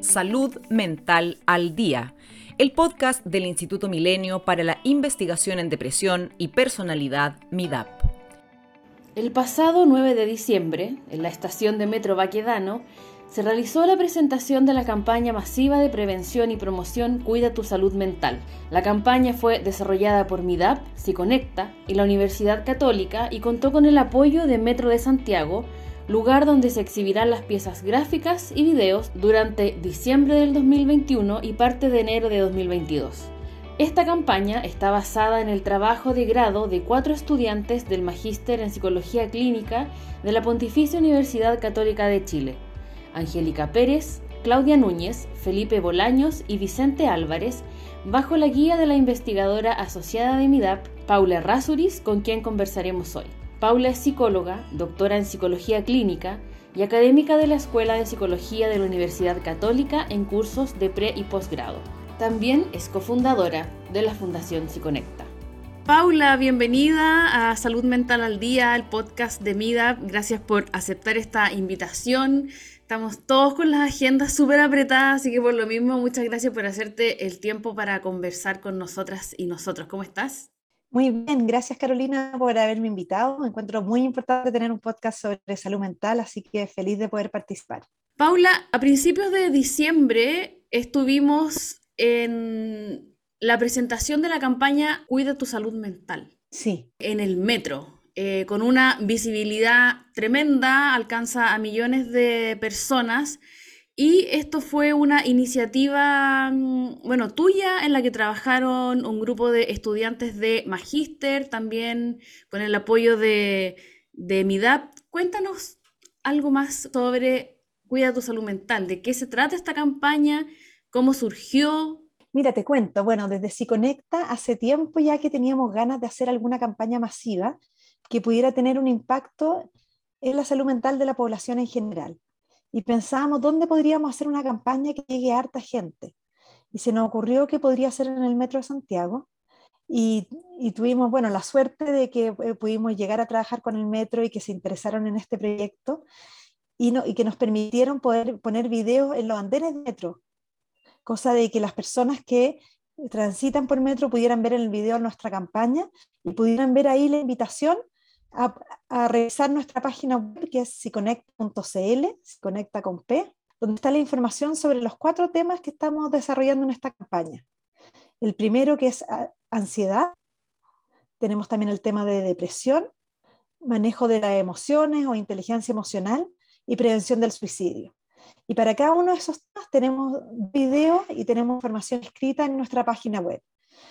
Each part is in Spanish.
Salud Mental al Día, el podcast del Instituto Milenio para la Investigación en Depresión y Personalidad MIDAP. El pasado 9 de diciembre, en la estación de Metro Baquedano, se realizó la presentación de la campaña masiva de prevención y promoción Cuida tu salud mental. La campaña fue desarrollada por MIDAP, Siconecta y la Universidad Católica y contó con el apoyo de Metro de Santiago, lugar donde se exhibirán las piezas gráficas y videos durante diciembre del 2021 y parte de enero de 2022. Esta campaña está basada en el trabajo de grado de cuatro estudiantes del Magíster en Psicología Clínica de la Pontificia Universidad Católica de Chile Angélica Pérez, Claudia Núñez, Felipe Bolaños y Vicente Álvarez, bajo la guía de la investigadora asociada de MIDAP, Paula Rasuris, con quien conversaremos hoy. Paula es psicóloga, doctora en psicología clínica y académica de la Escuela de Psicología de la Universidad Católica en cursos de pre y posgrado. También es cofundadora de la Fundación Psiconecta. Paula, bienvenida a Salud Mental al Día, el podcast de MIDAP. Gracias por aceptar esta invitación. Estamos todos con las agendas súper apretadas, así que por lo mismo, muchas gracias por hacerte el tiempo para conversar con nosotras y nosotros. ¿Cómo estás? Muy bien, gracias Carolina por haberme invitado. Me encuentro muy importante tener un podcast sobre salud mental, así que feliz de poder participar. Paula, a principios de diciembre estuvimos en la presentación de la campaña Cuida tu salud mental. Sí. En el metro. Eh, con una visibilidad tremenda, alcanza a millones de personas. Y esto fue una iniciativa, mm, bueno, tuya, en la que trabajaron un grupo de estudiantes de Magíster, también con el apoyo de, de MIDAP. Cuéntanos algo más sobre Cuida tu salud mental, de qué se trata esta campaña, cómo surgió. Mira, te cuento, bueno, desde Psiconecta hace tiempo ya que teníamos ganas de hacer alguna campaña masiva que pudiera tener un impacto en la salud mental de la población en general. Y pensábamos dónde podríamos hacer una campaña que llegue a harta gente. Y se nos ocurrió que podría ser en el Metro de Santiago. Y, tuvimos, bueno, la suerte de que eh, pudimos llegar a trabajar con el Metro y que se interesaron en este proyecto y, no, y que nos permitieron poder poner videos en los andenes de Metro. Cosa de que las personas que transitan por Metro pudieran ver el video nuestra campaña y pudieran ver ahí la invitación a, revisar nuestra página web que es siconecta.cl, conecta con P, donde está la información sobre los cuatro temas que estamos desarrollando en esta campaña. El primero que es ansiedad, tenemos también el tema de depresión, manejo de las emociones o inteligencia emocional y prevención del suicidio. Y para cada uno de esos temas tenemos video y tenemos información escrita en nuestra página web.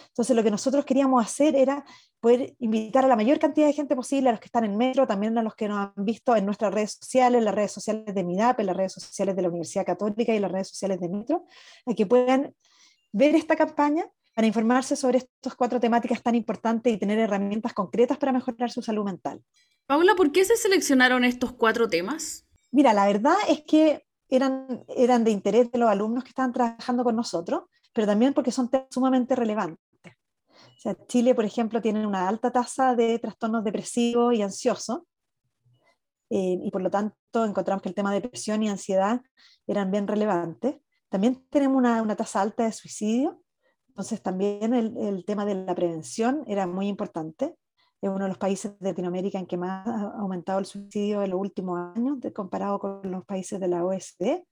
Entonces, lo que nosotros queríamos hacer era poder invitar a la mayor cantidad de gente posible, a los que están en Metro, también a los que nos han visto en nuestras redes sociales, en las redes sociales de MIDAP, en las redes sociales de la Universidad Católica y en las redes sociales de Metro, a que puedan ver esta campaña para informarse sobre estas cuatro temáticas tan importantes y tener herramientas concretas para mejorar su salud mental. Paula, ¿por qué se seleccionaron estos cuatro temas? Mira, la verdad es que eran, eran de interés de los alumnos que estaban trabajando con nosotros, pero también porque son sumamente relevantes. O sea, Chile, por ejemplo, tiene una alta tasa de trastornos depresivos y ansiosos, eh, y por lo tanto encontramos que el tema de depresión y ansiedad eran bien relevantes. También tenemos una, una tasa alta de suicidio, entonces también el, el, tema de la prevención era muy importante. Es uno de los países de Latinoamérica en que más ha aumentado el suicidio en los últimos años, comparado con los países de la OSD.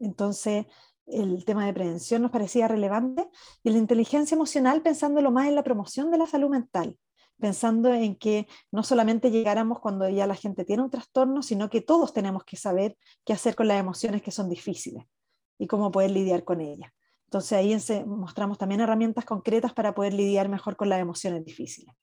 Entonces, el tema de prevención nos parecía relevante y la inteligencia emocional pensándolo más en la promoción de la salud mental, pensando en que no solamente llegáramos cuando ya la gente tiene un trastorno, sino que todos tenemos que saber qué hacer con las emociones que son difíciles y cómo poder lidiar con ellas. Entonces ahí mostramos también herramientas concretas para poder lidiar mejor con las emociones difíciles.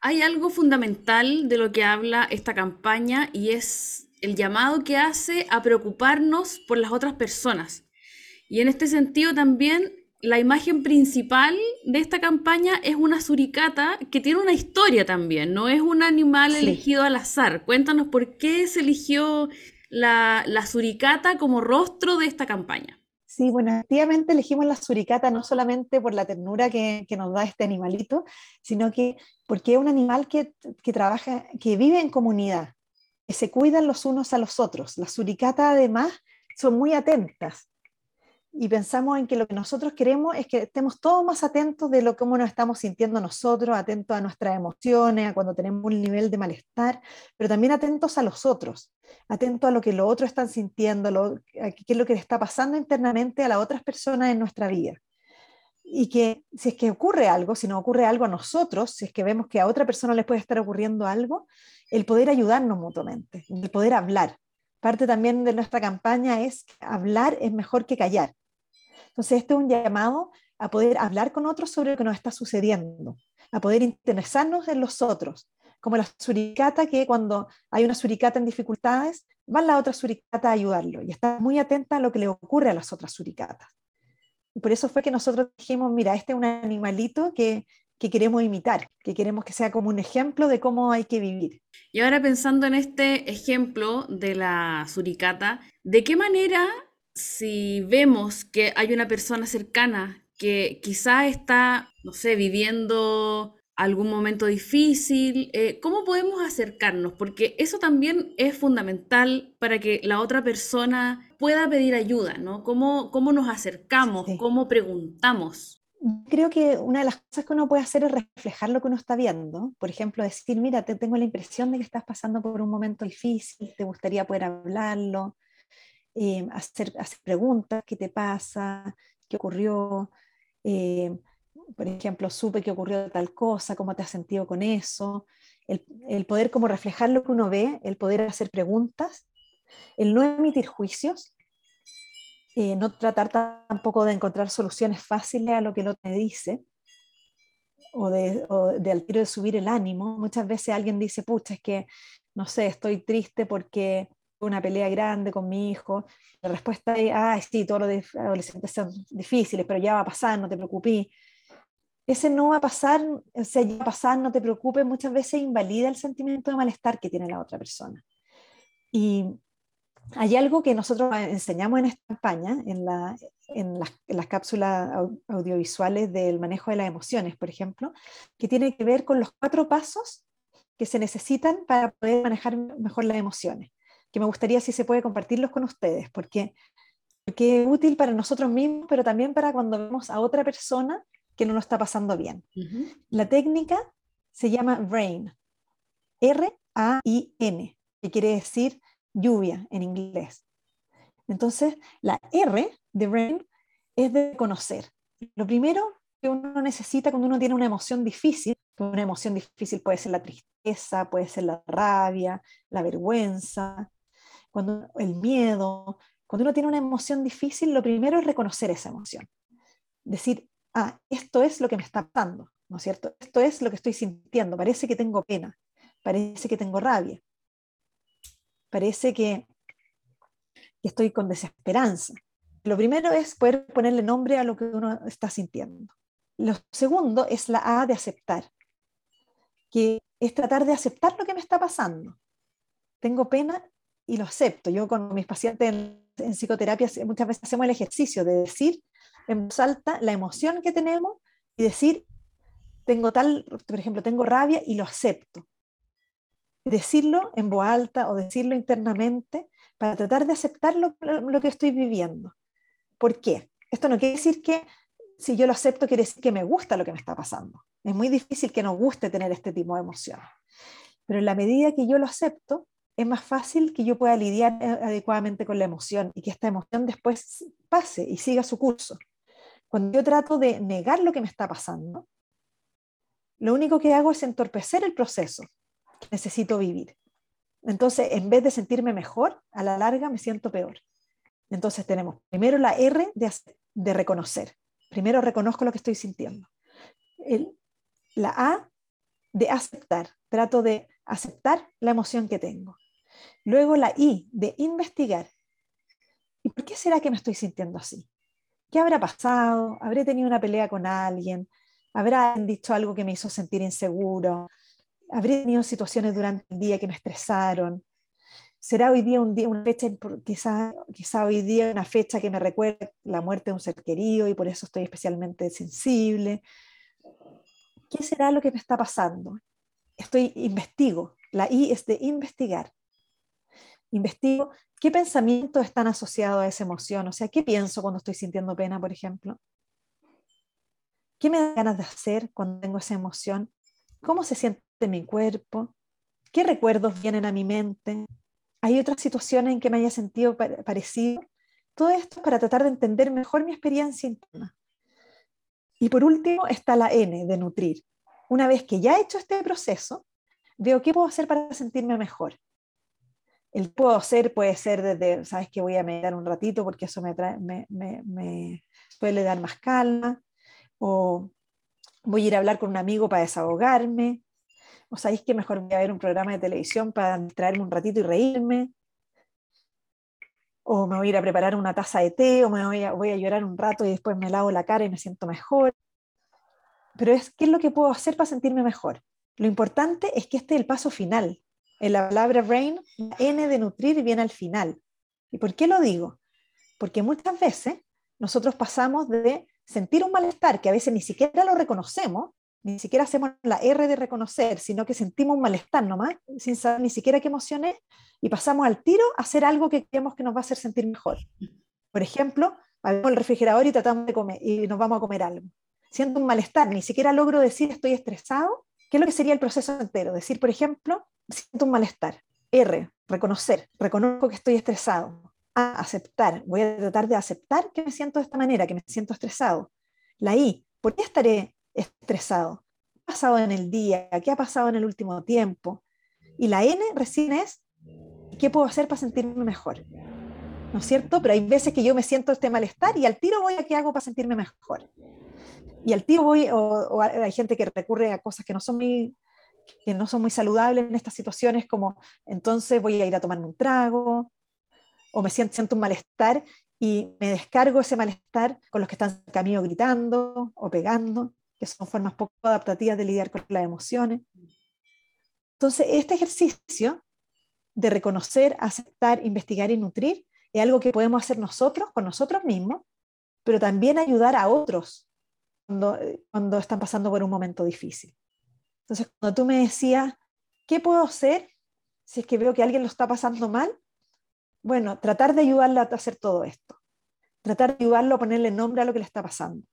Hay algo fundamental de lo que habla esta campaña y es el llamado que hace a preocuparnos por las otras personas. Y en este sentido también la imagen principal de esta campaña es una suricata que tiene una historia también, no es un animal elegido al azar. Cuéntanos por qué se eligió la, suricata como rostro de esta campaña. Sí, bueno, efectivamente elegimos la suricata no solamente por la ternura que, nos da este animalito, sino que porque es un animal que, que trabaja, que vive en comunidad que se cuidan los unos a los otros. La suricata además son muy atentas y pensamos en que lo que nosotros queremos es que estemos todos más atentos de lo cómo nos estamos sintiendo nosotros, atentos a nuestras emociones, a cuando tenemos un nivel de malestar, pero también atentos a los otros, atentos a lo que los otros están sintiendo, lo, a qué es lo que le está pasando internamente a las otras personas en nuestra vida. Y que si es que ocurre algo, si nos ocurre algo a nosotros, si es que vemos que a otra persona le puede estar ocurriendo algo, el poder ayudarnos mutuamente, el poder hablar. Parte también de nuestra campaña es hablar es mejor que callar. Entonces, este es un llamado a poder hablar con otros sobre lo que nos está sucediendo, a poder interesarnos en los otros, como la suricata que cuando hay una suricata en dificultades, va la otra suricata a ayudarlo y está muy atenta a lo que le ocurre a las otras suricatas. Y por eso fue que nosotros dijimos, mira, este es un animalito que, que queremos imitar, que queremos que sea como un ejemplo de cómo hay que vivir. Y ahora pensando en este ejemplo de la suricata, ¿de qué manera si vemos que hay una persona cercana que quizá está, no sé, viviendo algún momento difícil, eh, ¿cómo podemos acercarnos? Porque eso también es fundamental para que la otra persona pueda pedir ayuda, ¿no? ¿Cómo, cómo nos acercamos? ¿Cómo preguntamos? Creo que una de las cosas que uno puede hacer es reflejar lo que uno está viendo. Por ejemplo, decir, mira, te tengo la impresión de que estás pasando por un momento difícil, te gustaría poder hablarlo, eh, hacer, hacer, preguntas, ¿qué te pasa? ¿Qué ocurrió? Eh, por ejemplo, supe que ocurrió tal cosa, ¿cómo te has sentido con eso? El, el, poder como reflejar lo que uno ve, el poder hacer preguntas, el no emitir juicios, eh, no tratar tampoco de encontrar soluciones fáciles a lo que el otro me dice, o de, o al tiro de subir el ánimo. Muchas veces alguien dice, pucha, es que, no sé, estoy triste porque una pelea grande con mi hijo. La respuesta es, ah, sí, todos los adolescentes son difíciles, pero ya va a pasar, no te preocupes. Ese no va a pasar, o sea, ya va a pasar, no te preocupes, muchas veces invalida el sentimiento de malestar que tiene la otra persona. Y hay algo que nosotros enseñamos en esta campaña, en, la, en, las, en las cápsulas audiovisuales del manejo de las emociones, por ejemplo, que tiene que ver con los cuatro pasos que se necesitan para poder manejar mejor las emociones que me gustaría si se puede compartirlos con ustedes, porque, porque es útil para nosotros mismos, pero también para cuando vemos a otra persona que no nos está pasando bien. La técnica se llama RAIN, R-A-I-N, que quiere decir lluvia en inglés. Entonces, la R de RAIN es de conocer. Lo primero que uno necesita cuando uno tiene una emoción difícil, una emoción difícil puede ser la tristeza, puede ser la rabia, la vergüenza, cuando el miedo, cuando uno tiene una emoción difícil, lo primero es reconocer esa emoción. Decir, ah, esto es lo que me está pasando, ¿no es cierto? Esto es lo que estoy sintiendo, parece que tengo pena, parece que tengo rabia, parece que, estoy con desesperanza. Lo primero es poder ponerle nombre a lo que uno está sintiendo. Lo segundo es la A de aceptar, que es tratar de aceptar lo que me está pasando. Tengo pena y lo acepto. Yo con mis pacientes en, psicoterapia muchas veces hacemos el ejercicio de decir en voz alta la emoción que tenemos y decir, tengo tal, por ejemplo, tengo rabia y lo acepto. Decirlo en voz alta o decirlo internamente para tratar de aceptar lo, lo que estoy viviendo. ¿Por qué? Esto no quiere decir que si yo lo acepto quiere decir que me gusta lo que me está pasando. Es muy difícil que nos guste tener este tipo de emoción. Pero en la medida que yo lo acepto, es más fácil que yo pueda lidiar eh, adecuadamente con la emoción y que esta emoción después pase y siga su curso. Cuando yo trato de negar lo que me está pasando, lo único que hago es entorpecer el proceso necesito vivir. Entonces, en vez de sentirme mejor, a la larga me siento peor. Entonces tenemos primero la R de, reconocer. Primero reconozco lo que estoy sintiendo. la A de aceptar. Trato de aceptar la emoción que tengo. Luego la I de investigar. ¿Y por qué será que me estoy sintiendo así? ¿Qué habrá pasado? ¿Habré tenido una pelea con alguien? ¿Habrá dicho algo que me hizo sentir inseguro? ¿Habré tenido situaciones durante el día que me estresaron? ¿Será hoy día, un día una fecha, quizá, quizá hoy día una fecha que me recuerde la muerte de un ser querido y por eso estoy especialmente sensible? ¿Qué será lo que me está pasando? Estoy investigo. La I es de investigar investigo ¿Qué pensamientos están asociados a esa emoción? O sea, ¿qué pienso cuando estoy sintiendo pena, por ejemplo? ¿Qué me da ganas de hacer cuando tengo esa emoción? ¿Cómo se siente mi cuerpo? ¿Qué recuerdos vienen a mi mente? ¿Hay otras situaciones en que me haya sentido parecido? Todo esto es para tratar de entender mejor mi experiencia interna. Y por último está la N de nutrir. Una vez que ya he hecho este proceso, veo qué puedo hacer para sentirme mejor. El puedo hacer puede ser desde, sabes que voy a meditar un ratito porque eso me, me, me, me suele dar más calma, o voy a ir a hablar con un amigo para desahogarme, o sabéis que mejor voy a ver un programa de televisión para traerme un ratito y reírme, o me voy a ir a preparar una taza de té, o me voy a, voy a llorar un rato y después me lavo la cara y me siento mejor. Pero es qué es lo que puedo hacer para sentirme mejor. Lo importante es que este es el paso final. En la palabra brain, la N de nutrir viene al final. ¿Y por qué lo digo? Porque muchas veces nosotros pasamos de sentir un malestar que a veces ni siquiera lo reconocemos, ni siquiera hacemos la R de reconocer, sino que sentimos un malestar nomás, sin saber ni siquiera qué emoción es, y pasamos al tiro a hacer algo que creemos que nos va a hacer sentir mejor. Por ejemplo, abrimos el refrigerador y tratamos de comer, y nos vamos a comer algo. Siento un malestar, ni siquiera logro decir estoy estresado, ¿qué es lo que sería el proceso entero? Decir, por ejemplo, siento un malestar. R, reconocer, reconozco que estoy estresado aceptar, voy a tratar de aceptar que me siento de esta manera, que me siento estresado. La I, ¿por qué estaré estresado? ¿Qué ha pasado en el día? ¿Qué ha pasado en el último tiempo? Y la N recién es, ¿qué puedo hacer para sentirme mejor? ¿No es cierto? Pero hay veces que yo me siento este malestar y al tiro voy a qué hago para sentirme mejor. Y al tiro voy, o, hay gente que recurre a cosas que no son muy que no son muy saludables en estas situaciones, como entonces voy a ir a tomarme un trago, o me siento, siento un malestar y me descargo ese malestar con los que están camino gritando o pegando, que son formas poco adaptativas de lidiar con las emociones. Entonces, este ejercicio de reconocer, aceptar, investigar y nutrir es algo que podemos hacer nosotros con nosotros mismos, pero también ayudar a otros cuando, están pasando por un momento difícil. Entonces, cuando tú me decías, ¿qué puedo hacer si es que veo que alguien lo está pasando mal? Bueno, tratar de ayudarlo a hacer todo esto. Tratar de ayudarlo a ponerle nombre a lo que le está pasando.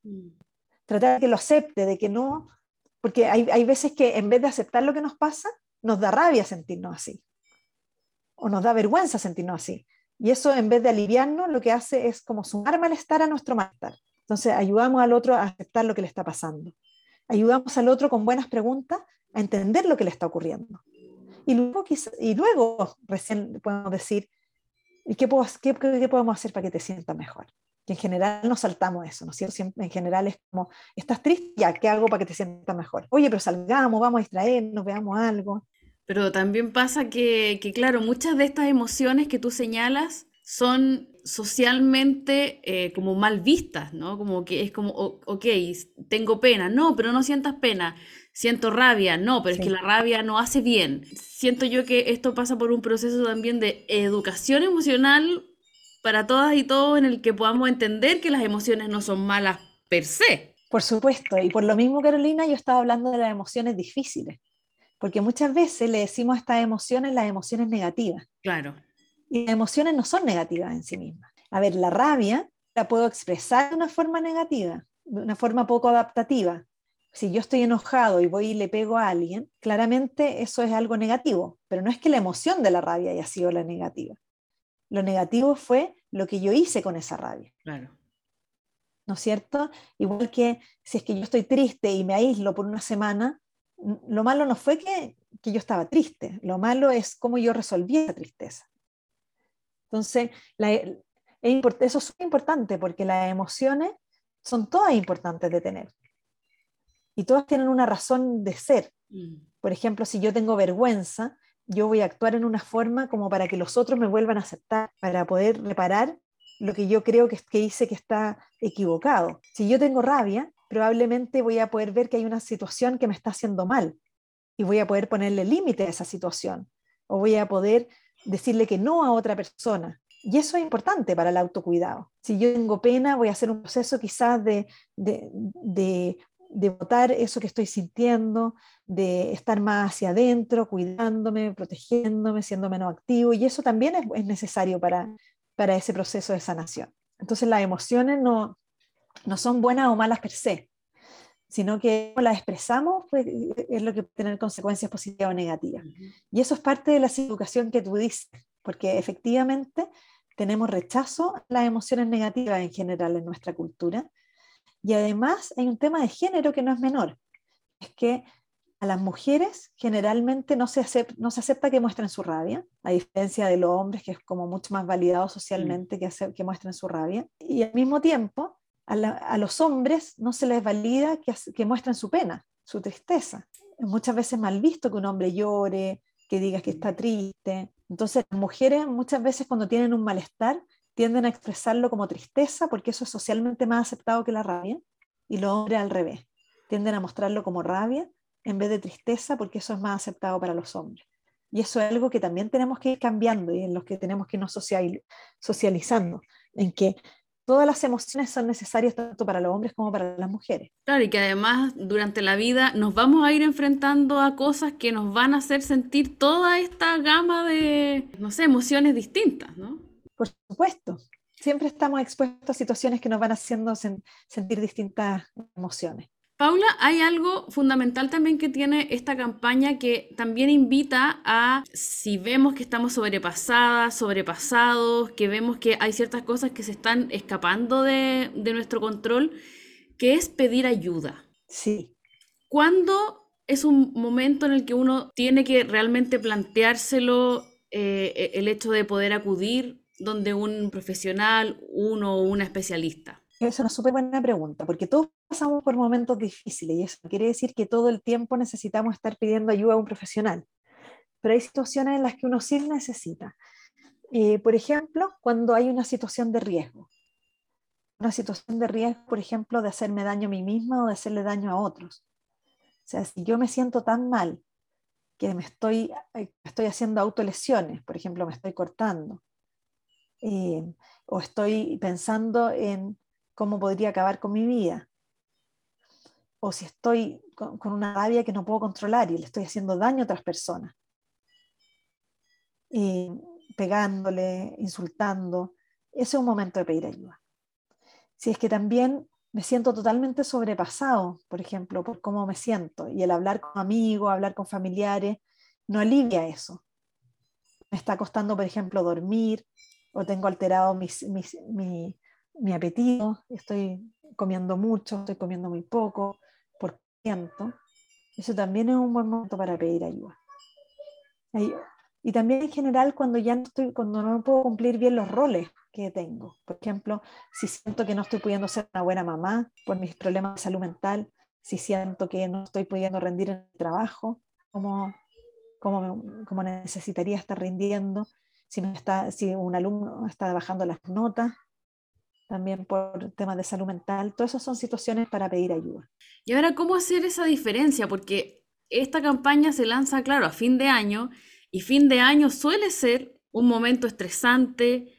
Tratar de que lo acepte, de que no, porque hay, hay veces que en vez de aceptar lo que nos pasa, nos da rabia sentirnos así. O nos da vergüenza sentirnos así. Y eso en vez de aliviarnos, lo que hace es como sumar malestar a nuestro malestar. Entonces ayudamos al otro a aceptar lo que le está pasando. Ayudamos al otro con buenas preguntas a entender lo que le está ocurriendo. Y luego, y luego recién podemos decir, ¿Y qué, podemos hacer para que te sientas mejor? Que en general nos saltamos eso, ¿no es cierto? en general es como, ¿estás triste? Ya, ¿qué hago para que te sientas mejor? Oye, pero salgamos, vamos a distraernos, veamos algo. Pero también pasa que, claro, muchas de estas emociones que tú señalas son socialmente eh, como mal vistas, ¿no? Como que es como, ok, tengo pena, no, pero no sientas pena, siento rabia, no, pero es que la rabia no hace bien. Siento yo que esto pasa por un proceso también de educación emocional para todas y todos en el que podamos entender que las emociones no son malas per se. Por supuesto, y por lo mismo, Carolina, yo estaba hablando de las emociones difíciles, porque muchas veces le decimos a estas emociones las emociones negativas. Claro. Y las emociones no son negativas en sí mismas. A ver, la rabia la puedo expresar de una forma negativa, de una forma poco adaptativa, si yo estoy enojado y voy y le pego a alguien, claramente eso es algo negativo, pero no es que la emoción de la rabia haya sido la negativa. Lo negativo fue lo que yo hice con esa rabia. Claro. ¿No es cierto? Igual que si es que yo estoy triste y me aíslo por una semana, lo malo no fue que, que yo estaba triste, lo malo es cómo yo resolví esa tristeza. Entonces, la, eso es importante porque las emociones son todas importantes de tener y todas tienen una razón de ser. Mm. Por ejemplo, si yo tengo vergüenza, yo voy a actuar en una forma como para que los otros me vuelvan a aceptar, para poder reparar lo que yo creo que, que hice que está equivocado. Si yo tengo rabia, probablemente voy a poder ver que hay una situación que me está haciendo mal y voy a poder ponerle límite a esa situación o voy a poder decirle que no a otra persona. Y eso es importante para el autocuidado. Si yo tengo pena, voy a hacer un proceso quizás de, de de votar eso que estoy sintiendo, de estar más hacia adentro, cuidándome, protegiéndome, siendo menos activo, y eso también es, es necesario para, para ese proceso de sanación. Entonces las emociones no, no son buenas o malas per se, sino que las expresamos pues, es lo que puede tener consecuencias positivas o negativas. Y eso es parte de la educación que tú dices, porque efectivamente tenemos rechazo a las emociones negativas en general en nuestra cultura. Y además hay un tema de género que no es menor, es que a las mujeres generalmente no se, acepta, no se acepta que muestren su rabia, a diferencia de los hombres, que es como mucho más validado socialmente que, hacer, que muestren su rabia. Y al mismo tiempo, a, los hombres no se les valida que, que muestren su pena, su tristeza. Es muchas veces mal visto que un hombre llore, que diga que está triste. Entonces, las mujeres muchas veces cuando tienen un malestar tienden a expresarlo como tristeza porque eso es socialmente más aceptado que la rabia y los hombres al revés. Tienden a mostrarlo como rabia en vez de tristeza porque eso es más aceptado para los hombres. Y eso es algo que también tenemos que ir cambiando y en los que tenemos que irnos socializando, en que todas las emociones son necesarias tanto para los hombres como para las mujeres. Claro, y que además durante la vida nos vamos a ir enfrentando a cosas que nos van a hacer sentir toda esta gama de, no sé, emociones distintas, ¿no? Por supuesto, siempre estamos expuestos a situaciones que nos van haciendo sentir distintas emociones. Paula, hay algo fundamental también que tiene esta campaña que también invita a, si vemos que estamos sobrepasadas, sobrepasados, que vemos que hay ciertas cosas que se están escapando de, nuestro control, que es pedir ayuda. Sí. ¿Cuándo es un momento en el que uno tiene que realmente planteárselo eh, el hecho de poder acudir donde un profesional, uno o una especialista? Es una súper buena pregunta, porque todos pasamos por momentos difíciles y eso quiere decir que todo el tiempo necesitamos estar pidiendo ayuda a un profesional. Pero hay situaciones en las que uno sí necesita. Eh, por ejemplo, cuando hay una situación de riesgo. Una situación de riesgo, por ejemplo, de hacerme daño a mí misma o de hacerle daño a otros. O sea, si yo me siento tan mal que me estoy, eh, estoy haciendo autolesiones, por ejemplo, me estoy cortando, eh, o estoy pensando en cómo podría acabar con mi vida. O si estoy con, una rabia que no puedo controlar y le estoy haciendo daño a otras personas. Y pegándole, insultando. Ese es un momento de pedir ayuda. Si es que también me siento totalmente sobrepasado, por ejemplo, por cómo me siento, y el hablar con amigos, hablar con familiares, no alivia eso. Me está costando, por ejemplo, dormir, o tengo alterado mis, mis, mi, mi apetito, estoy comiendo mucho, estoy comiendo muy poco, por ciento. Eso también es un buen momento para pedir ayuda. Y también en general cuando ya no estoy, cuando no puedo cumplir bien los roles que tengo. Por ejemplo, si siento que no estoy pudiendo ser una buena mamá por mis problemas de salud mental, si siento que no estoy pudiendo rendir en el trabajo como, como, como necesitaría estar rindiendo, si, está, si un alumno está bajando las notas, también por temas de salud mental. Todas esas son situaciones para pedir ayuda. Y ahora, ¿cómo hacer esa diferencia? Porque esta campaña se lanza, claro, a fin de año y fin de año suele ser un momento estresante,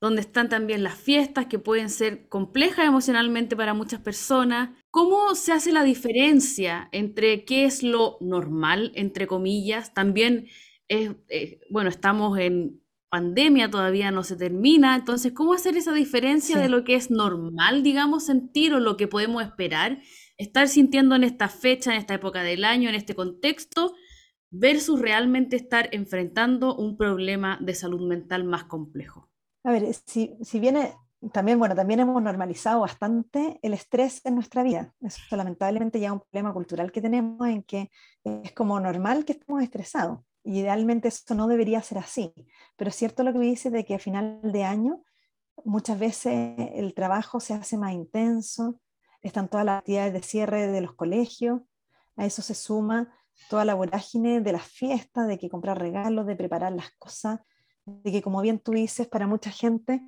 donde están también las fiestas que pueden ser complejas emocionalmente para muchas personas. ¿Cómo se hace la diferencia entre qué es lo normal, entre comillas? También, es, eh, bueno, estamos en pandemia todavía no se termina, entonces, ¿cómo hacer esa diferencia de lo que es normal, digamos, sentir o lo que podemos esperar, estar sintiendo en esta fecha, en esta época del año, en este contexto, versus realmente estar enfrentando un problema de salud mental más complejo? A ver, si, si viene, también, bueno, también hemos normalizado bastante el estrés en nuestra vida. Eso es lamentablemente ya un problema cultural que tenemos en que es como normal que estemos estresados idealmente eso no debería ser así, pero es cierto lo que me dice de que a final de año muchas veces el trabajo se hace más intenso, están todas las actividades de cierre de los colegios, a eso se suma toda la vorágine de las fiestas, de que comprar regalos, de preparar las cosas, de que como bien tú dices, para mucha gente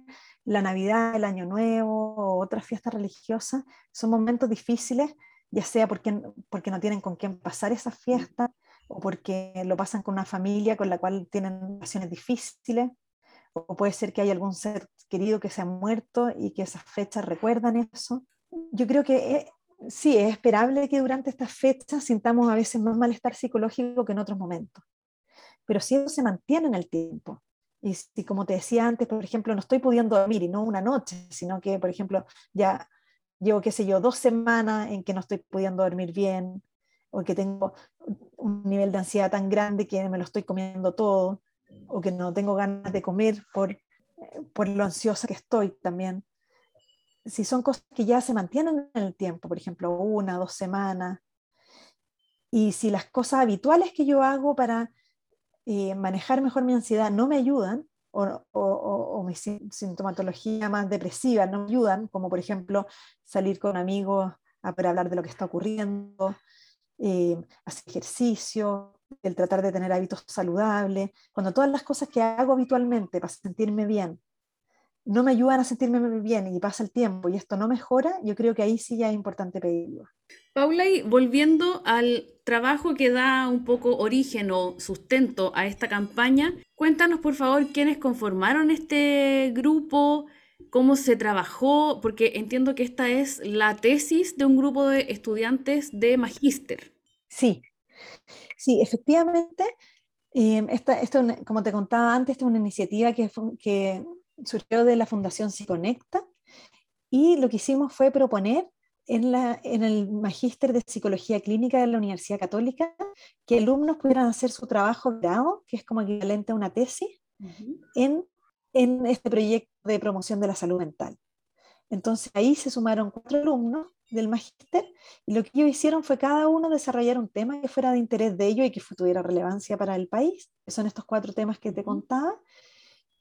la Navidad, el Año Nuevo o otras fiestas religiosas son momentos difíciles, ya sea porque, porque no tienen con quién pasar esas fiestas, o porque lo pasan con una familia con la cual tienen relaciones difíciles, o puede ser que hay algún ser querido que se ha muerto y que esas fechas recuerdan eso. Yo creo que sí, es esperable que durante estas fechas sintamos a veces más malestar psicológico que en otros momentos. Pero si eso se mantiene en el tiempo, y si como te decía antes, por ejemplo, no estoy pudiendo dormir y no una noche, sino que, por ejemplo, ya llevo, qué sé yo, dos semanas en que no estoy pudiendo dormir bien, o que tengo un nivel de ansiedad tan grande que me lo estoy comiendo todo, o que no tengo ganas de comer por, por lo ansiosa que estoy también. Si son cosas que ya se mantienen en el tiempo, por ejemplo, una, dos semanas, y si las cosas habituales que yo hago para eh, manejar mejor mi ansiedad no me ayudan, o, o, mi sintomatología más depresiva no me ayudan, como por ejemplo salir con amigos para hablar de lo que está ocurriendo, eh, hacer ejercicio, el tratar de tener hábitos saludables, cuando todas las cosas que hago habitualmente para sentirme bien no me ayudan a sentirme bien y pasa el tiempo y esto no mejora, yo creo que ahí sí ya es importante pedir ayuda. Paula, y volviendo al trabajo que da un poco origen o sustento a esta campaña, cuéntanos por favor quiénes conformaron este grupo, cómo se trabajó, porque entiendo que esta es la tesis de un grupo de estudiantes de magíster. Sí, sí, efectivamente. Eh, esta, esto, como te contaba antes, esta es una iniciativa que, que surgió de la Fundación Psiconecta y lo que hicimos fue proponer en, la, en el Magíster de Psicología Clínica de la Universidad Católica que alumnos pudieran hacer su trabajo grado, que es como equivalente a una tesis, en, en este proyecto de promoción de la salud mental. Entonces ahí se sumaron cuatro alumnos del magíster y lo que ellos hicieron fue cada uno desarrollar un tema que fuera de interés de ellos y que tuviera relevancia para el país, son estos cuatro temas que te contaba,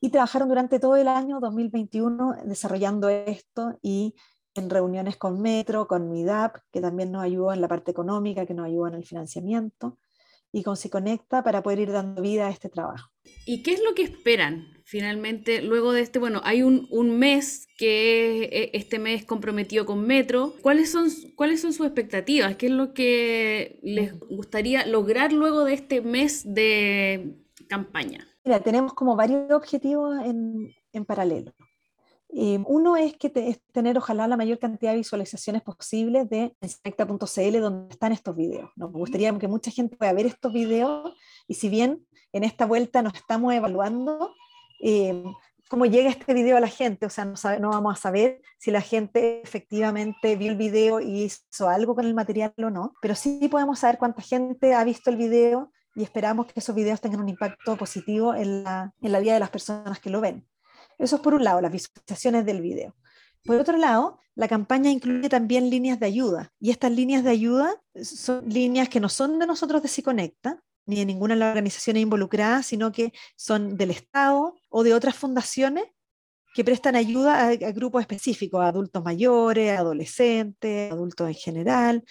y trabajaron durante todo el año 2021 desarrollando esto y en reuniones con Metro, con MIDAP, que también nos ayudó en la parte económica, que nos ayudó en el financiamiento, y con Siconecta para poder ir dando vida a este trabajo. ¿Y qué es lo que esperan finalmente luego de este? Bueno, hay un, un mes que e, este mes comprometido con Metro. ¿Cuáles son, ¿Cuáles son sus expectativas? ¿Qué es lo que les gustaría lograr luego de este mes de campaña? Mira, tenemos como varios objetivos en, en paralelo. Eh, uno es que tener ojalá la mayor cantidad de visualizaciones posibles de Inspecta.cl donde están estos videos. Nos gustaría que mucha gente pueda ver estos videos y si bien en esta vuelta nos estamos evaluando eh, cómo llega este video a la gente, o sea, no, no, vamos a saber si la gente efectivamente vio el video y hizo algo con el material o no, pero sí podemos saber cuánta gente ha visto el video y esperamos que esos videos tengan un impacto positivo en la, en la vida de las personas que lo ven. Eso es por un lado, las visualizaciones del video. Por otro lado, la campaña incluye también líneas de ayuda y estas líneas de ayuda son líneas que no son de nosotros de Siconecta, ni de ninguna de las organizaciones involucradas, sino que son del Estado o de otras fundaciones que prestan ayuda a, a grupos específicos, a adultos mayores, adolescentes, adultos en general,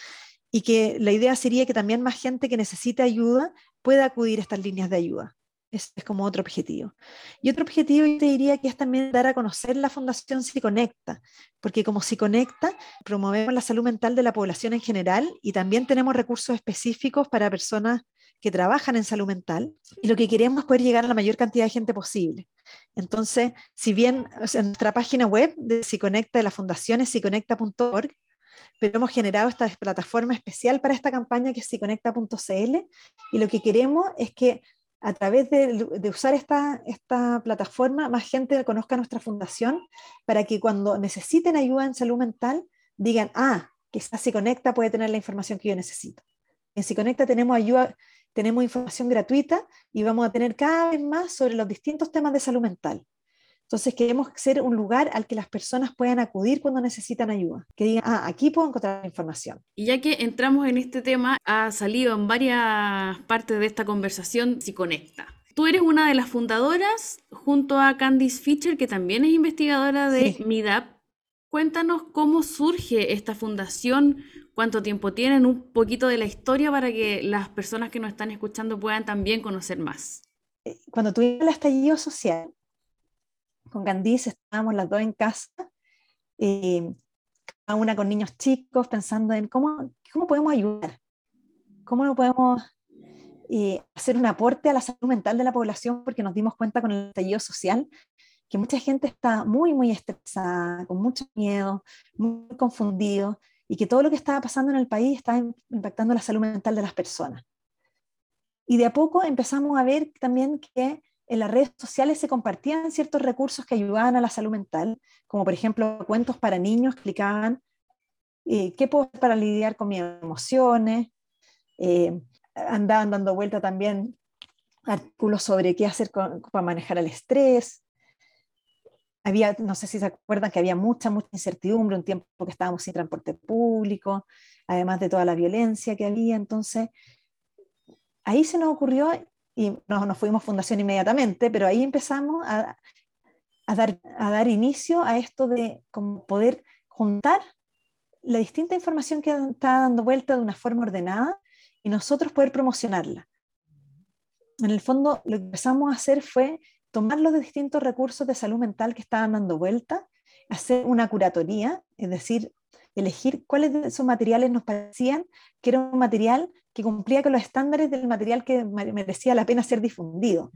y que la idea sería que también más gente que necesite ayuda pueda acudir a estas líneas de ayuda. Ese es como otro objetivo. Y otro objetivo yo te diría que es también dar a conocer la Fundación Siconecta, porque como Siconecta promovemos la salud mental de la población en general y también tenemos recursos específicos para personas que trabajan en salud mental y lo que queremos es poder llegar a la mayor cantidad de gente posible. Entonces, si bien en nuestra página web de Siconecta de la Fundación es siconecta.org, pero hemos generado esta plataforma especial para esta campaña que es siconecta.cl y lo que queremos es que a través de, usar esta, esta plataforma más gente conozca nuestra fundación para que cuando necesiten ayuda en salud mental digan, ah, quizás Siconecta puede tener la información que yo necesito. En Siconecta tenemos ayuda, tenemos información gratuita y vamos a tener cada vez más sobre los distintos temas de salud mental. Entonces queremos ser un lugar al que las personas puedan acudir cuando necesitan ayuda, que digan, ah, aquí puedo encontrar información. Y ya que entramos en este tema, ha salido en varias partes de esta conversación si conecta. Tú eres una de las fundadoras junto a Candice Fischer, que también es investigadora de sí. MIDAP. Cuéntanos cómo surge esta fundación, cuánto tiempo tienen, un poquito de la historia para que las personas que nos están escuchando puedan también conocer más. Eh, cuando tuvimos el estallido social, con Candice estábamos las dos en casa, eh, una con niños chicos, pensando en cómo, cómo podemos ayudar, cómo podemos eh, hacer un aporte a la salud mental de la población, porque nos dimos cuenta con el estallido social que mucha gente está muy, muy estresada, con mucho miedo, muy confundido, y que todo lo que estaba pasando en el país estaba impactando la salud mental de las personas. Y de a poco empezamos a ver también que en las redes sociales se compartían ciertos recursos que ayudaban a la salud mental, como por ejemplo cuentos para niños que explicaban eh, qué puedo hacer para lidiar con mis emociones. Eh, andaban dando vuelta también artículos sobre qué hacer para manejar el estrés. Había, no sé si se acuerdan que había mucha, mucha incertidumbre, un tiempo que estábamos sin transporte público, además de toda la violencia que había. Entonces, ahí se nos ocurrió, y nos, nos fuimos fundación inmediatamente, pero ahí empezamos a, dar, a dar inicio a esto de como poder juntar la distinta información que está dando vuelta de una forma ordenada y nosotros poder promocionarla. En el fondo, lo que empezamos a hacer fue tomar los distintos recursos de salud mental que estaban dando vuelta, hacer una curatoría, es decir, elegir cuáles de esos materiales nos parecían que era un material que cumplía con los estándares del material que merecía la pena ser difundido.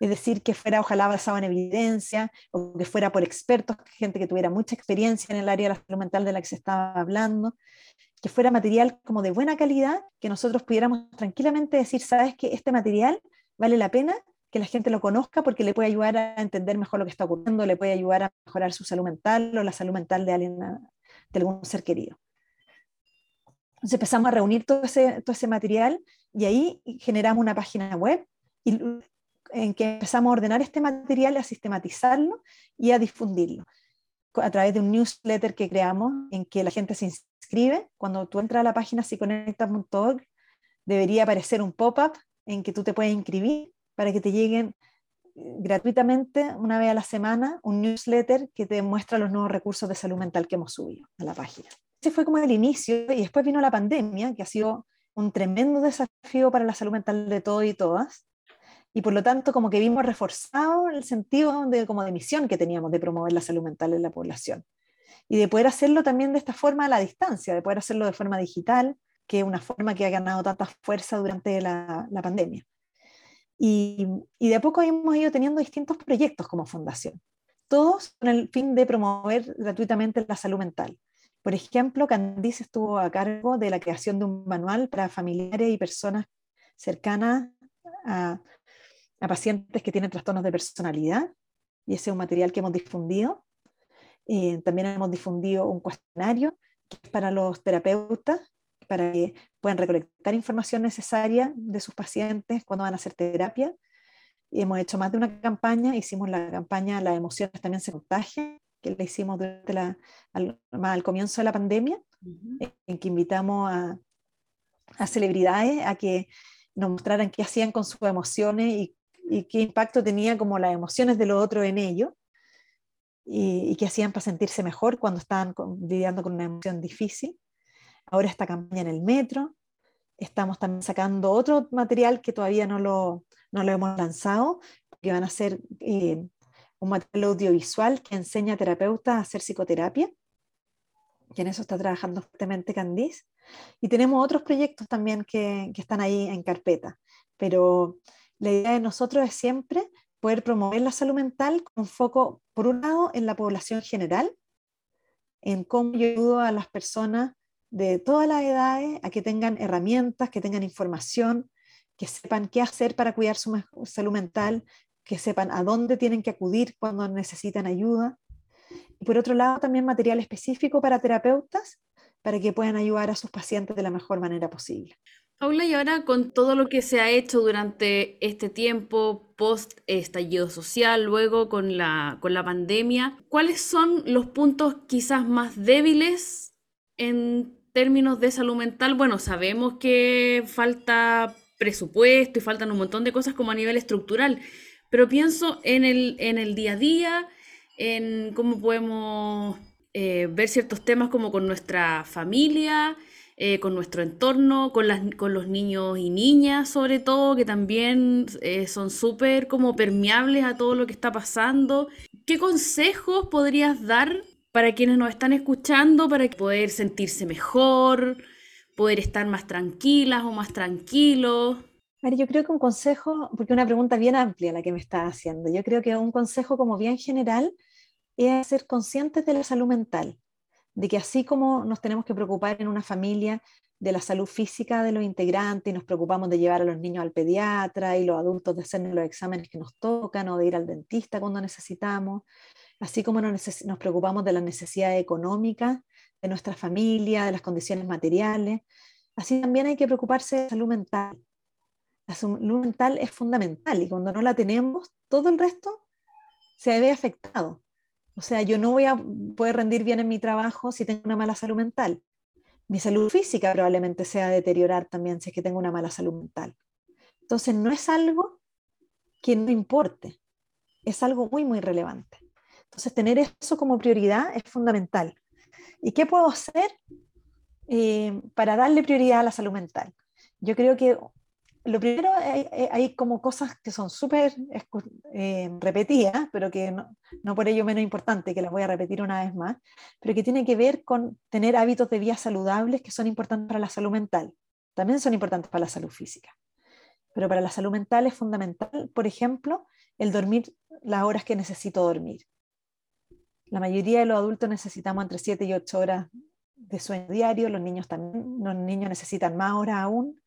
Es decir, que fuera ojalá basado en evidencia o que fuera por expertos, gente que tuviera mucha experiencia en el área de la salud mental de la que se estaba hablando, que fuera material como de buena calidad, que nosotros pudiéramos tranquilamente decir, sabes que este material vale la pena que la gente lo conozca porque le puede ayudar a entender mejor lo que está ocurriendo, le puede ayudar a mejorar su salud mental o la salud mental de alguien de algún ser querido. Entonces empezamos a reunir todo ese, todo ese material y ahí generamos una página web y, en que empezamos a ordenar este material, a sistematizarlo y a difundirlo a través de un newsletter que creamos en que la gente se inscribe. Cuando tú entras a la página siconecta.org, debería aparecer un pop-up en que tú te puedes inscribir para que te lleguen gratuitamente una vez a la semana un newsletter que te muestra los nuevos recursos de salud mental que hemos subido a la página. Ese fue como el inicio y después vino la pandemia, que ha sido un tremendo desafío para la salud mental de todos y todas. Y por lo tanto, como que vimos reforzado el sentido de, como de misión que teníamos de promover la salud mental en la población. Y de poder hacerlo también de esta forma a la distancia, de poder hacerlo de forma digital, que es una forma que ha ganado tanta fuerza durante la, la pandemia. Y, de a poco hemos ido teniendo distintos proyectos como fundación, todos con el fin de promover gratuitamente la salud mental. Por ejemplo, Candice estuvo a cargo de la creación de un manual para familiares y personas cercanas a, pacientes que tienen trastornos de personalidad, y ese es un material que hemos difundido. Eh, también hemos difundido un cuestionario que es para los terapeutas para que puedan recolectar información necesaria de sus pacientes cuando van a hacer terapia. Y hemos hecho más de una campaña, hicimos la campaña Las emociones también se contagian, que la hicimos durante la, al, al comienzo de la pandemia, en que invitamos a, a, celebridades a que nos mostraran qué hacían con sus emociones y, y qué impacto tenía como las emociones de los otros en ellos y, y qué hacían para sentirse mejor cuando estaban lidiando con una emoción difícil ahora esta campaña en el metro, estamos también sacando otro material que todavía no lo, no lo hemos lanzado, que van a ser eh, un material audiovisual que enseña a terapeutas a hacer psicoterapia, que en eso está trabajando fuertemente Candice. Y tenemos otros proyectos también que, que están ahí en carpeta, pero la idea de nosotros es siempre poder promover la salud mental con foco, por un lado, en la población general, en cómo ayudo a las personas de todas las edades a que tengan herramientas, que tengan información, que sepan qué hacer para cuidar su salud mental, que sepan a dónde tienen que acudir cuando necesitan ayuda. Y por otro lado, también material específico para terapeutas, para que puedan ayudar a sus pacientes de la mejor manera posible. Paula, y ahora con todo lo que se ha hecho durante este tiempo post estallido social, luego con la, con la pandemia, ¿cuáles son los puntos quizás más débiles en términos de salud mental, bueno, sabemos que falta presupuesto y faltan un montón de cosas como a nivel estructural, pero pienso en el, en el día a día, en cómo podemos eh, ver ciertos temas como con nuestra familia, eh, con nuestro entorno, con, las, con los niños y niñas sobre todo, que también eh, son súper como permeables a todo lo que está pasando. ¿Qué consejos podrías dar para quienes nos están escuchando, para poder sentirse mejor, poder estar más tranquilas o más tranquilos. Yo creo que un consejo, porque una pregunta bien amplia la que me está haciendo, yo creo que un consejo como bien general es ser conscientes de la salud mental, de que así como nos tenemos que preocupar en una familia de la salud física de los integrantes y nos preocupamos de llevar a los niños al pediatra y los adultos de hacer los exámenes que nos tocan o de ir al dentista cuando necesitamos, así como nos, preocupamos de las necesidades económicas de nuestra familia, de las condiciones materiales, así también hay que preocuparse de salud mental. La salud mental es fundamental y cuando no la tenemos, todo el resto se ve afectado. O sea, yo no voy a poder rendir bien en mi trabajo si tengo una mala salud mental. Mi salud física probablemente sea deteriorar también si es que tengo una mala salud mental. Entonces, no es algo que no importe, es algo muy, muy relevante. Entonces, tener eso como prioridad es fundamental. ¿Y qué puedo hacer eh, para darle prioridad a la salud mental? Yo creo que lo primero, hay, como cosas que son súper eh, repetidas, pero que no, no, por ello menos importante, que las voy a repetir una vez más, pero que tiene que ver con tener hábitos de vida saludables que son importantes para la salud mental. También son importantes para la salud física. Pero para la salud mental es fundamental, por ejemplo, el dormir las horas que necesito dormir. La mayoría de los adultos necesitamos entre 7 y 8 horas de sueño diario, los niños también, los niños necesitan más horas aún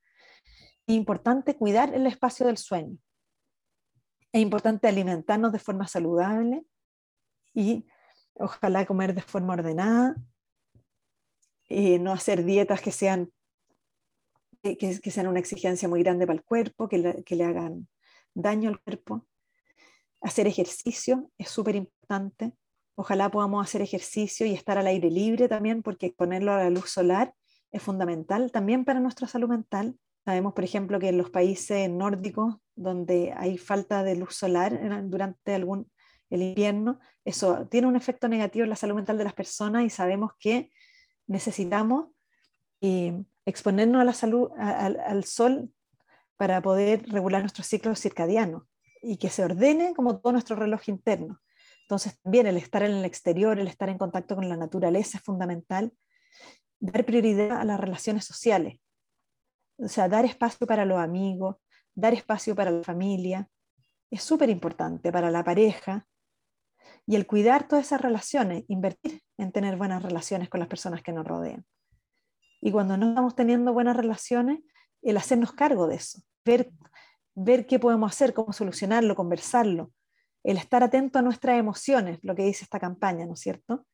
es importante cuidar el espacio del sueño. Es importante alimentarnos de forma saludable y ojalá comer de forma ordenada, y no hacer dietas que sean, que, sean una exigencia muy grande para el cuerpo, que le, que le hagan daño al cuerpo. Hacer ejercicio es súper importante. Ojalá podamos hacer ejercicio y estar al aire libre también, porque ponerlo a la luz solar es fundamental también para nuestra salud mental. Sabemos, por ejemplo, que en los países nórdicos, donde hay falta de luz solar durante algún, invierno, eso tiene un efecto negativo en la salud mental de las personas y sabemos que necesitamos eh, exponernos a la salud, al sol para poder regular nuestro ciclo circadiano y que se ordene como todo nuestro reloj interno. Entonces, también el estar en el exterior, el estar en contacto con la naturaleza es fundamental. Dar prioridad a las relaciones sociales. O sea, dar espacio para los amigos, dar espacio para la familia, es súper importante para la pareja. Y el cuidar todas esas relaciones, invertir en tener buenas relaciones con las personas que nos rodean. Y cuando no estamos teniendo buenas relaciones, el hacernos cargo de eso, ver, ver qué podemos hacer, cómo solucionarlo, conversarlo, el estar atento a nuestras emociones, lo que dice esta campaña, ¿no es cierto?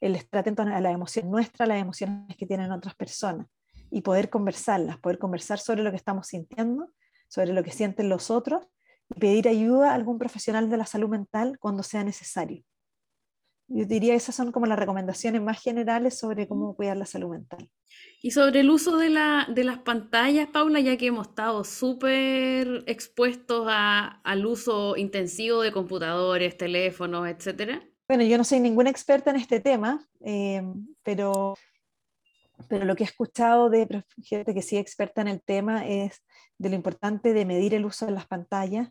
El estar atento a las emociones nuestras, a las emociones que tienen otras personas y poder conversarlas, poder conversar sobre lo que estamos sintiendo, sobre lo que sienten los otros y pedir ayuda a algún profesional de la salud mental cuando sea necesario. Yo diría esas son como las recomendaciones más generales sobre cómo cuidar la salud mental. Y sobre el uso de, la, de las pantallas, Paula, ya que hemos estado súper expuestos a, al uso intensivo de computadores, teléfonos, etcétera. Bueno, yo no soy ninguna experta en este tema, eh, pero pero lo que he escuchado de gente que sí experta en el tema es de lo importante de medir el uso de las pantallas,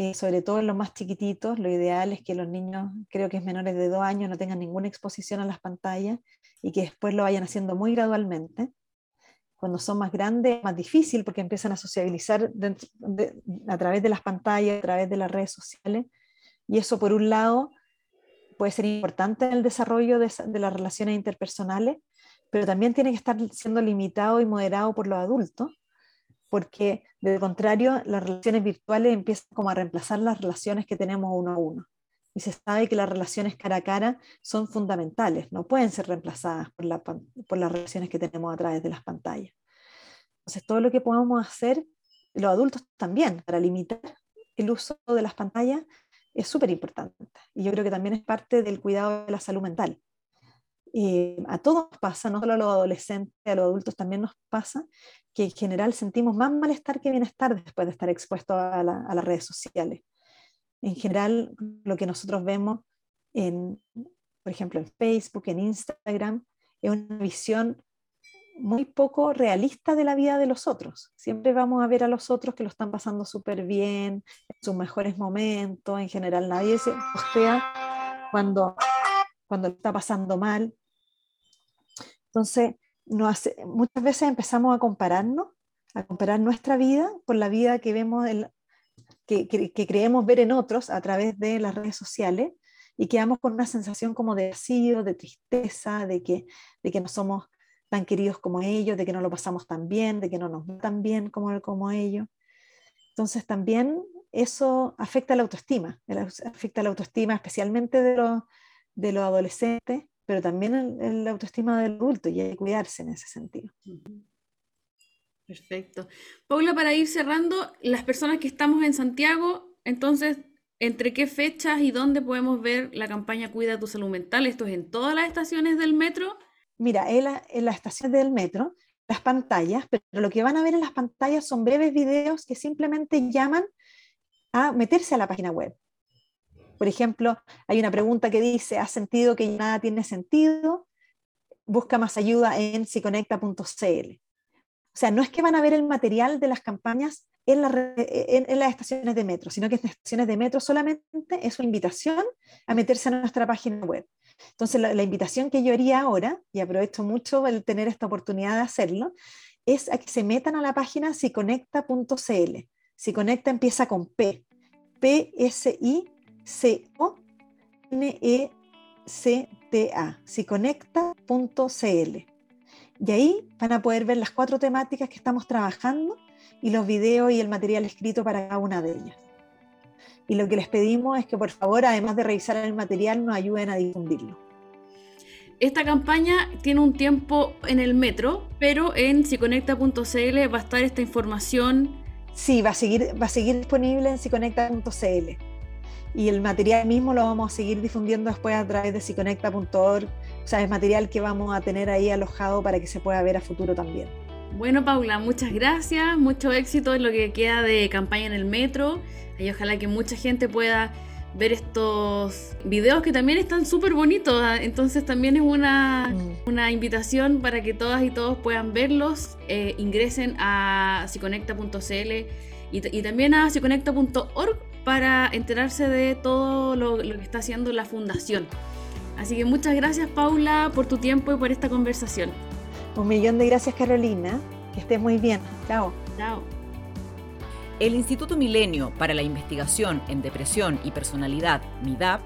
eh, sobre todo en los más chiquititos. Lo ideal es que los niños, creo que es menores de dos años, no tengan ninguna exposición a las pantallas y que después lo vayan haciendo muy gradualmente. Cuando son más grandes es más difícil porque empiezan a sociabilizar a través de las pantallas, a través de las redes sociales. Y eso, por un lado, puede ser importante en el desarrollo de, de las relaciones interpersonales, pero también tiene que estar siendo limitado y moderado por los adultos, porque de lo contrario las relaciones virtuales empiezan como a reemplazar las relaciones que tenemos uno a uno. Y se sabe que las relaciones cara a cara son fundamentales, no pueden ser reemplazadas por, la, por las relaciones que tenemos a través de las pantallas. Entonces, todo lo que podamos hacer, los adultos también, para limitar el uso de las pantallas, es súper importante. Y yo creo que también es parte del cuidado de la salud mental. Eh, a todos pasa, no solo a los adolescentes, a los adultos también nos pasa, que en general sentimos más malestar que bienestar después de estar expuestos a, las redes sociales. En general, lo que nosotros vemos, en, por ejemplo, en Facebook, en Instagram, es una visión muy poco realista de la vida de los otros. Siempre vamos a ver a los otros que lo están pasando súper bien, en sus mejores momentos. En general, nadie se postea cuando, cuando está pasando mal. Entonces, muchas veces empezamos a compararnos, a comparar nuestra vida con la vida que vemos, que, creemos ver en otros a través de las redes sociales, y quedamos con una sensación como de vacío, de tristeza, de que, de que no somos tan queridos como ellos, de que no lo pasamos tan bien, de que no nos va tan bien como, como ellos. Entonces también eso afecta la autoestima, afecta la autoestima especialmente de los, de los adolescentes, pero también la autoestima del adulto y hay que cuidarse en ese sentido. Perfecto. Paula, para ir cerrando, las personas que estamos en Santiago, entonces, ¿entre qué fechas y dónde podemos ver la campaña Cuida tu salud mental? ¿Esto es en todas las estaciones del metro? Mira, en la, en la estación del metro, las pantallas, pero lo que van a ver en las pantallas son breves videos que simplemente llaman a meterse a la página web. Por ejemplo, hay una pregunta que dice, ¿has sentido que nada tiene sentido? Busca más ayuda en siconecta.cl. O sea, no es que van a ver el material de las campañas en, las estaciones de metro, sino que en las estaciones de metro solamente es una invitación a meterse a nuestra página web. Entonces, la, la, invitación que yo haría ahora, y aprovecho mucho el tener esta oportunidad de hacerlo, es a que se metan a la página siconecta.cl. Siconecta empieza con P. P-S-I-C-O-N-E-C-T-A. Siconecta.cl. Y ahí van a poder ver las cuatro temáticas que estamos trabajando y los videos y el material escrito para cada una de ellas. Y lo que les pedimos es que por favor, además de revisar el material, nos ayuden a difundirlo. Esta campaña tiene un tiempo en el metro, pero en siconecta.cl va a estar esta información. Sí, va a seguir, va a seguir disponible en siconecta.cl. Y el material mismo lo vamos a seguir difundiendo después a través de siconecta.org. O sea, es material que vamos a tener ahí alojado para que se pueda ver a futuro también. Bueno, Paula, muchas gracias, mucho éxito en lo que queda de campaña en el metro y ojalá que mucha gente pueda ver estos videos que también están súper bonitos. ¿ah? Entonces también es una, mm. una, invitación para que todas y todos puedan verlos. Eh, ingresen a siconecta.cl y, y, también a siconecta.org para enterarse de todo lo, lo que está haciendo la fundación. Así que muchas gracias Paula por tu tiempo y por esta conversación. Un millón de gracias Carolina. Que estés muy bien. Chao. Chao. El Instituto Milenio para la Investigación en Depresión y Personalidad, MIDAP,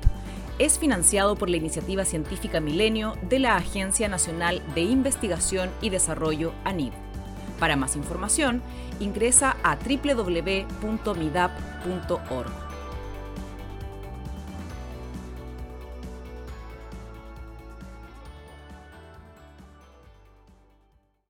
es financiado por la iniciativa científica Milenio de la Agencia Nacional de Investigación y Desarrollo, ANID. Para más información, ingresa a www.midap.org.